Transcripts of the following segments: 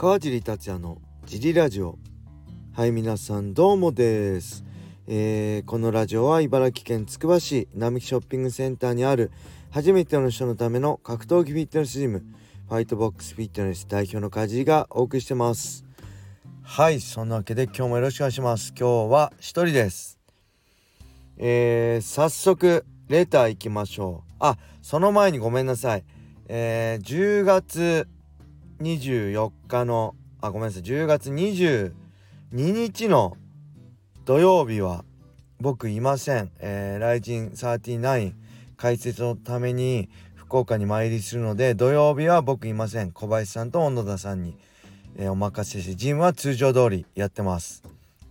川尻達也のジリラジオ。はい皆さんどうもです、えー、このラジオは茨城県つくば市並木ショッピングセンターにある初めての人のための格闘技フィットネスジムファイトボックスフィットネス代表のカジがお送りしてます。はいそんなわけで今日もよろしくお願いします。今日は一人です。えー、早速レター行きましょう。あその前にごめんなさい。えー、10月24日のあごめんなさい10月22日の土曜日は僕いません、えー、ライジン39解説のために福岡に参りするので土曜日は僕いません。小林さんと小野田さんに、えー、お任せしてジムは通常通りやってます。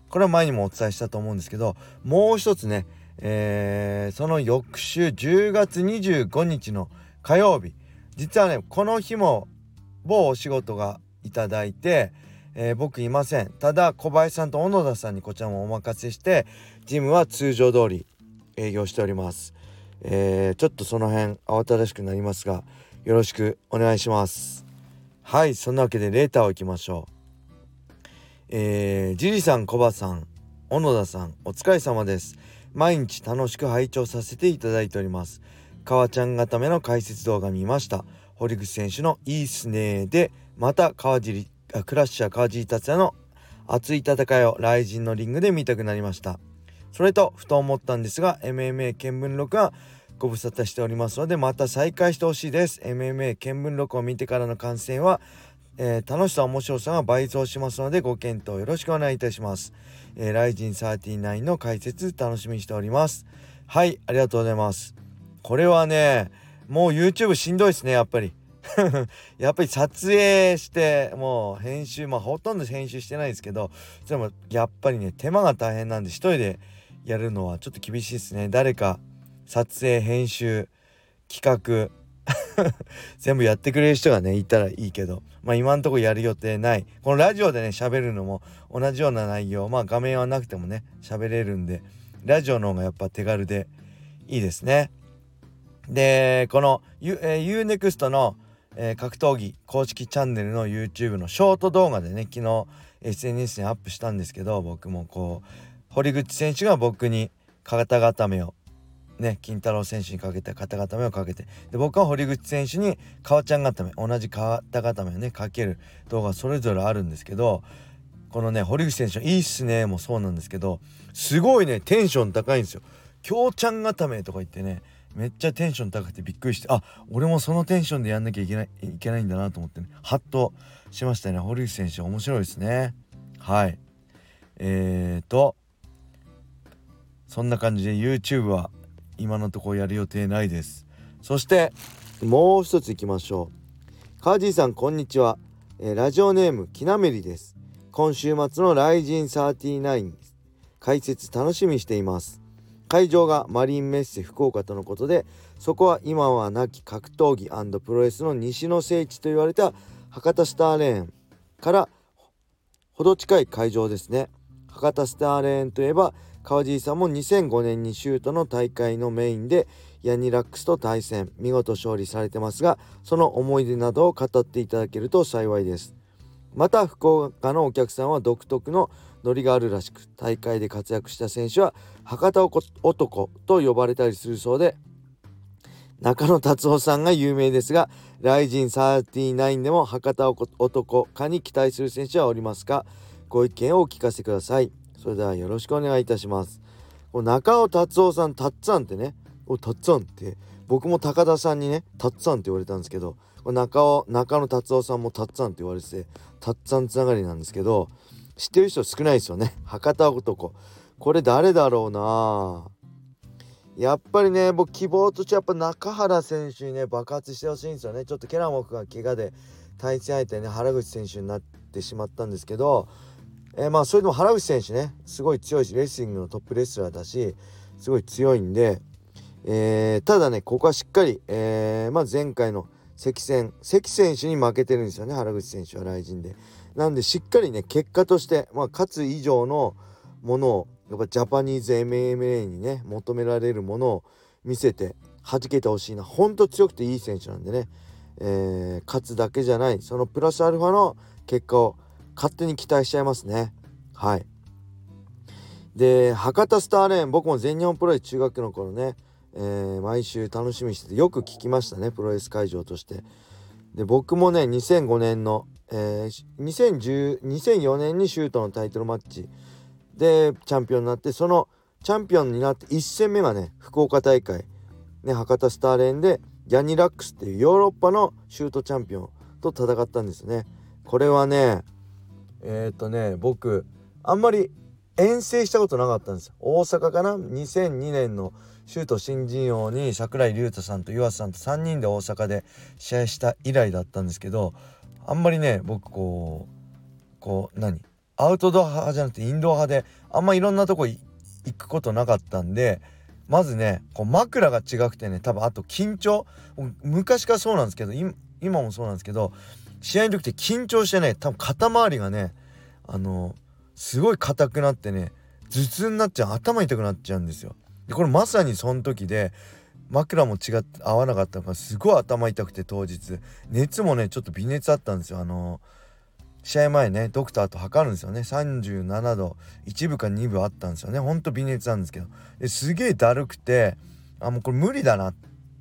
これは前にもお伝えしたと思うんですけどもう一つね、えー、その翌週10月25日の火曜日。実はねこの日も某お仕事がいただいて、えー、僕いません。ただ小林さんと小野田さんにこちらもお任せしてジムは通常通り営業しております、えー、ちょっとその辺慌ただしくなりますがよろしくお願いします。はいそんなわけでレーターをいきましょう。えー、ジリさんコバさん小野田さんお疲れ様です。毎日楽しく拝聴させていただいております。川ちゃん固めの解説動画見ました。堀口選手のいいっすねでまた川尻クラッシャー川尻達也の熱い戦いを雷神のリングで見たくなりました。それとふと思ったんですが MMA 見聞録はご無沙汰しておりますのでまた再開してほしいです。MMA 見聞録を見てからの観戦は、えー、楽しさ面白さが倍増しますのでご検討よろしくお願いいたします、えー、ライジン39の解説楽しみにしております。はいありがとうございます。これはねもう YouTube しんどいですねやっぱり。やっぱり撮影してもう編集まあほとんど編集してないですけどでもやっぱりね手間が大変なんで一人でやるのはちょっと厳しいですね。誰か撮影編集企画 全部やってくれる人がねいたらいいけどまあ今んとこやる予定ない。このラジオでね喋るのも同じような内容まあ画面はなくてもね喋れるんでラジオの方がやっぱ手軽でいいですね。でこの UNEXT の、えー、格闘技公式チャンネルの YouTube のショート動画でね昨日 SNS にアップしたんですけど僕もこう堀口選手が僕に肩固めをね金太郎選手にかけて肩固めをかけてで僕は堀口選手に川ちゃん固め同じ肩固めをねかける動画それぞれあるんですけどこのね堀口選手の「いいっすね」もそうなんですけどすごいねテンション高いんですよ。京ちゃん固めとか言ってねめっちゃテンション高くてびっくりしてあ俺もそのテンションでやんなきゃいけないいけないんだなと思ってねハッとしましたね。堀内選手面白いですね。はい。えーとそんな感じで YouTube は今のところやる予定ないです。そしてもう一ついきましょう。カージーさんこんにちは、えー、ラジオネームきなめりです。今週末のライジン39解説楽しみにしています。会場がマリンメッセ福岡とのことでそこは今は亡き格闘技プロレスの西の聖地と言われた博多スターレーンからほど近い会場ですね。博多スターレーンといえば川尻さんも2005年にシュートの大会のメインでヤニラックスと対戦見事勝利されてますがその思い出などを語っていただけると幸いです。また福岡のお客さんは独特のノリがあるらしく大会で活躍した選手は博多男と呼ばれたりするそうで中野達夫さんが有名ですがライジン39でも博多男かに期待する選手はおりますか？ご意見をお聞かせください。それではよろしくお願いいたします。中尾達夫さんたっつぁんってね。おたっつぁんって僕も高田さんにねたっつぁんって言われたんですけど中尾中野達夫さんもたっつぁんって言われててたっつぁんつながりなんですけど知ってる人少ないですよね。博多男。これ誰だろうな。やっぱりね僕希望としてやっぱ中原選手にね爆発してほしいんですよね。ちょっとケラモフが怪我で対戦相手ね原口選手になってしまったんですけどえー、まあそれでも原口選手ねすごい強いしレスリングのトップレスラーだしすごい強いんで、えー、ただねここはしっかり、えー、まあ、前回の関戦関選手に負けてるんですよね原口選手は雷神で。なんでしっかりね結果として、まあ、勝つ以上のものをやっぱジャパニーズ MMA にね求められるものを見せて弾けてほしいな。ほんと強くていい選手なんでね、えー、勝つだけじゃない。そのプラスアルファの結果を勝手に期待しちゃいますね。はい。で博多スターレーン僕も全日本プロレス中学の頃ね、えー、毎週楽しみにしててよく聞きましたねプロレス会場として。で僕もね2005年の、えー、2010 2004年にシュートのタイトルマッチ。でチャンピオンになってそのチャンピオンになって1戦目がね福岡大会、ね、博多スターレーンでギャニラックスっていうヨーロッパのシュートチャンピオンと戦ったんですね。これはねえっ、ー、とね僕あんまり遠征したことなかったんです大阪かな？2002年のシュート新人王に櫻井隆太さんと湯浅さんと3人で大阪で試合した以来だったんですけどあんまりね僕こうこう何？アウトドア派じゃなくてインドア派であんまいろんなとこ行くことなかったんでまずねこう枕が違くてね多分あと緊張昔からそうなんですけど今もそうなんですけど試合の時って緊張してね多分肩周りがねあのすごい硬くなってね頭痛になっちゃう頭痛くなっちゃうんですよ。でこれまさにその時で枕も違って合わなかったのかすごい頭痛くて当日。熱もねちょっと微熱あったんですよ。あの試合前ねドクターと測るんですよね。37度1分か2分あったんですよね。ほんと微熱なんですけど。すげえだるくてあもうこれ無理だな。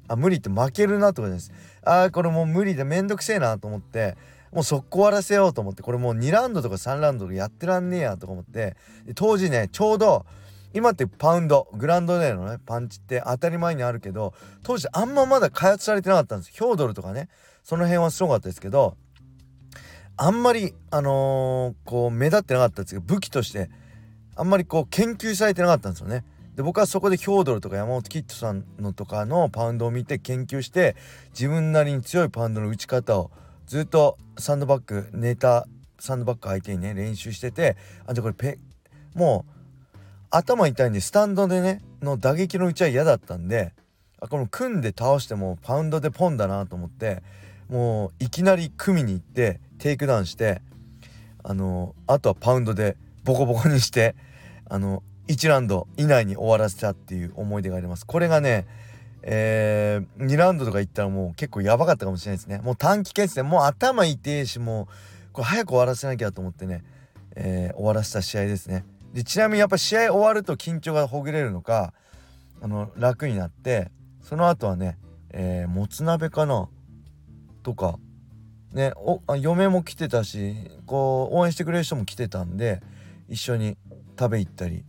あ無理って負けるなとかです。あーこれもう無理でめんどくせえなと思ってもう速攻終わらせようと思ってこれもう2ラウンドとか3ラウンドとかやってらんねえやとか思って当時ねちょうど今ってパウンドグランドでのねパンチって当たり前にあるけど当時あんままだ開発されてなかったんですヒョードルとかねその辺はすごかったですけどあんまりあのー、こう目立ってなかったんですけど武器としてあんまりこう研究されてなかったんですよね。で僕はそこでヒョードルとか山本キッドさんのとかのパウンドを見て研究して自分なりに強いパウンドの打ち方をずっとサンドバッグネタサンドバッグ相手にね練習しててあじゃこれペもう頭痛いんでスタンドでねの打撃の打ちは嫌だったんであこの組んで倒してもパウンドでポンだなと思ってもういきなり組みに行ってテイクダウンしてあのあとはパウンドでボコボコにしてあの1ラウンド以内に終わらせたっていう思い出があります。これがねえー、2ラウンドとかいったらもう結構やばかったかもしれないですね。もう短期決戦もう頭痛いしもうこれ早く終わらせなきゃと思ってね、えー、終わらせた試合ですね。でちなみにやっぱ試合終わると緊張がほぐれるのかあの楽になってその後はね、えー、もつ鍋かなとかねおあ嫁も来てたしこう応援してくれる人も来てたんで一緒に食べ行ったり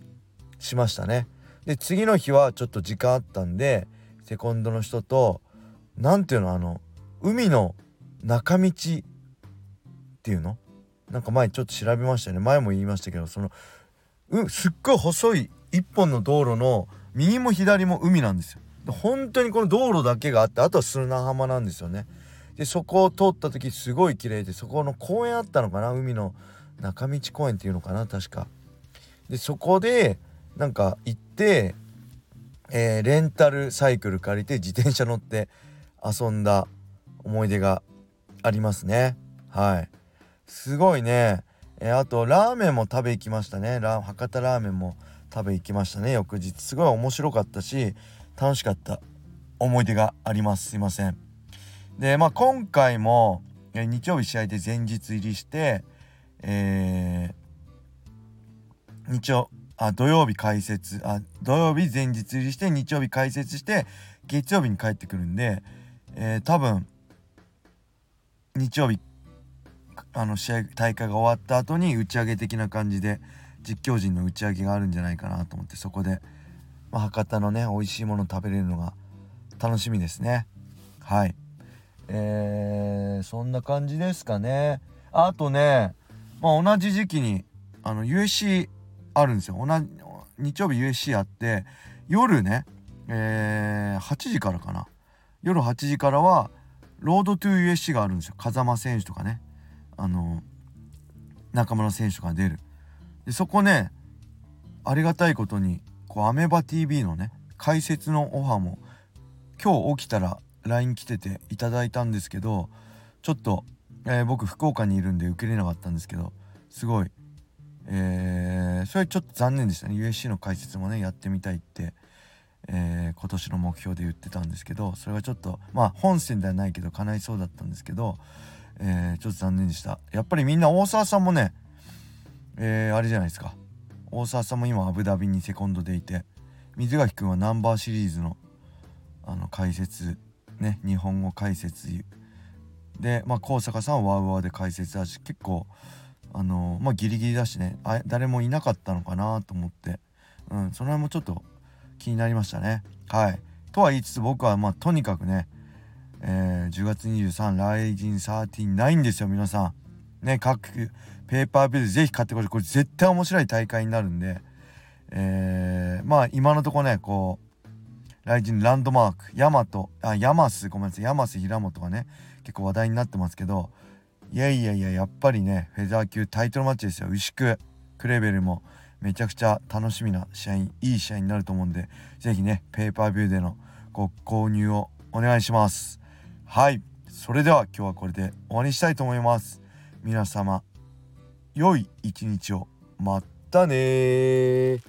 しましたね。で次の日はちょっと時間あったんでセコンドの人と何ていうのあの海の中道っていうの？なんか前ちょっと調べましたよね。前も言いましたけどそのうすっごい細い一本の道路の右も左も海なんですよ。本当にこの道路だけがあってあとは砂浜なんですよね。でそこを通った時すごい綺麗でそこの公園あったのかな？海の中道公園っていうのかな？確か。でそこでなんか行って、えー、レンタルサイクル借りて自転車乗って遊んだ思い出がありますね。はい。すごいね、えー、あとラーメンも食べ行きましたね。ラ博多ラーメンも食べ行きましたね。翌日。すごい面白かったし楽しかった。思い出があります。すいません。でまあ今回も、え日曜日試合で前日入りしてえー、日曜あ土曜日解説あ土曜日前日入りして日曜日解説して月曜日に帰ってくるんで、えー、多分日曜日あの試合大会が終わった後に打ち上げ的な感じで実況陣の打ち上げがあるんじゃないかなと思ってそこで、まあ、博多のね美味しいもの食べれるのが楽しみですね。はい。えー、そんな感じですかね。あとね、まあ、同じ時期にあの USC あるんですよ。同じ日曜日 USC あって夜ね、えー、8時からかな。夜8時からはロードトゥ USC があるんですよ。風間選手とかね。あの中村選手とか出る。でそこねありがたいことにこうアメバ TV のね解説のオファーも今日起きたら LINE 来てていただいたんですけどちょっと、えー、僕福岡にいるんで受けれなかったんですけどすごいえー、それちょっと残念でしたね。USC の解説もねやってみたいって、えー、今年の目標で言ってたんですけどそれがちょっとまあ本線ではないけど叶いそうだったんですけど、えー、ちょっと残念でした。やっぱりみんな大沢さんもね、えー、あれじゃないですか。大沢さんも今アブダビにセコンドでいて水垣君はナンバーシリーズのあの解説ね日本語解説。でまあ高坂さんはワウワウで解説だし結構あのまあギリギリだしねあ誰もいなかったのかなと思って。うんその辺もちょっと気になりましたね。はい。とは言いつつ僕はまあとにかくねえー、10月23ライジン39ですよ皆さん。ね各ペーパービューでぜひ買ってこれこれ絶対面白い大会になるんで。えー、まあ今のところねこうライジンランドマークヤマトあヤマスごめんなさいヤマス平本がね結構話題になってますけどいやいやいややっぱりねフェザー級タイトルマッチですよ。牛久クレベルもめちゃくちゃ楽しみな試合いい試合になると思うんで是非ねペーパービューでのご購入をお願いします。はい。それでは今日はこれで終わりにしたいと思います。皆様良い一日を。またね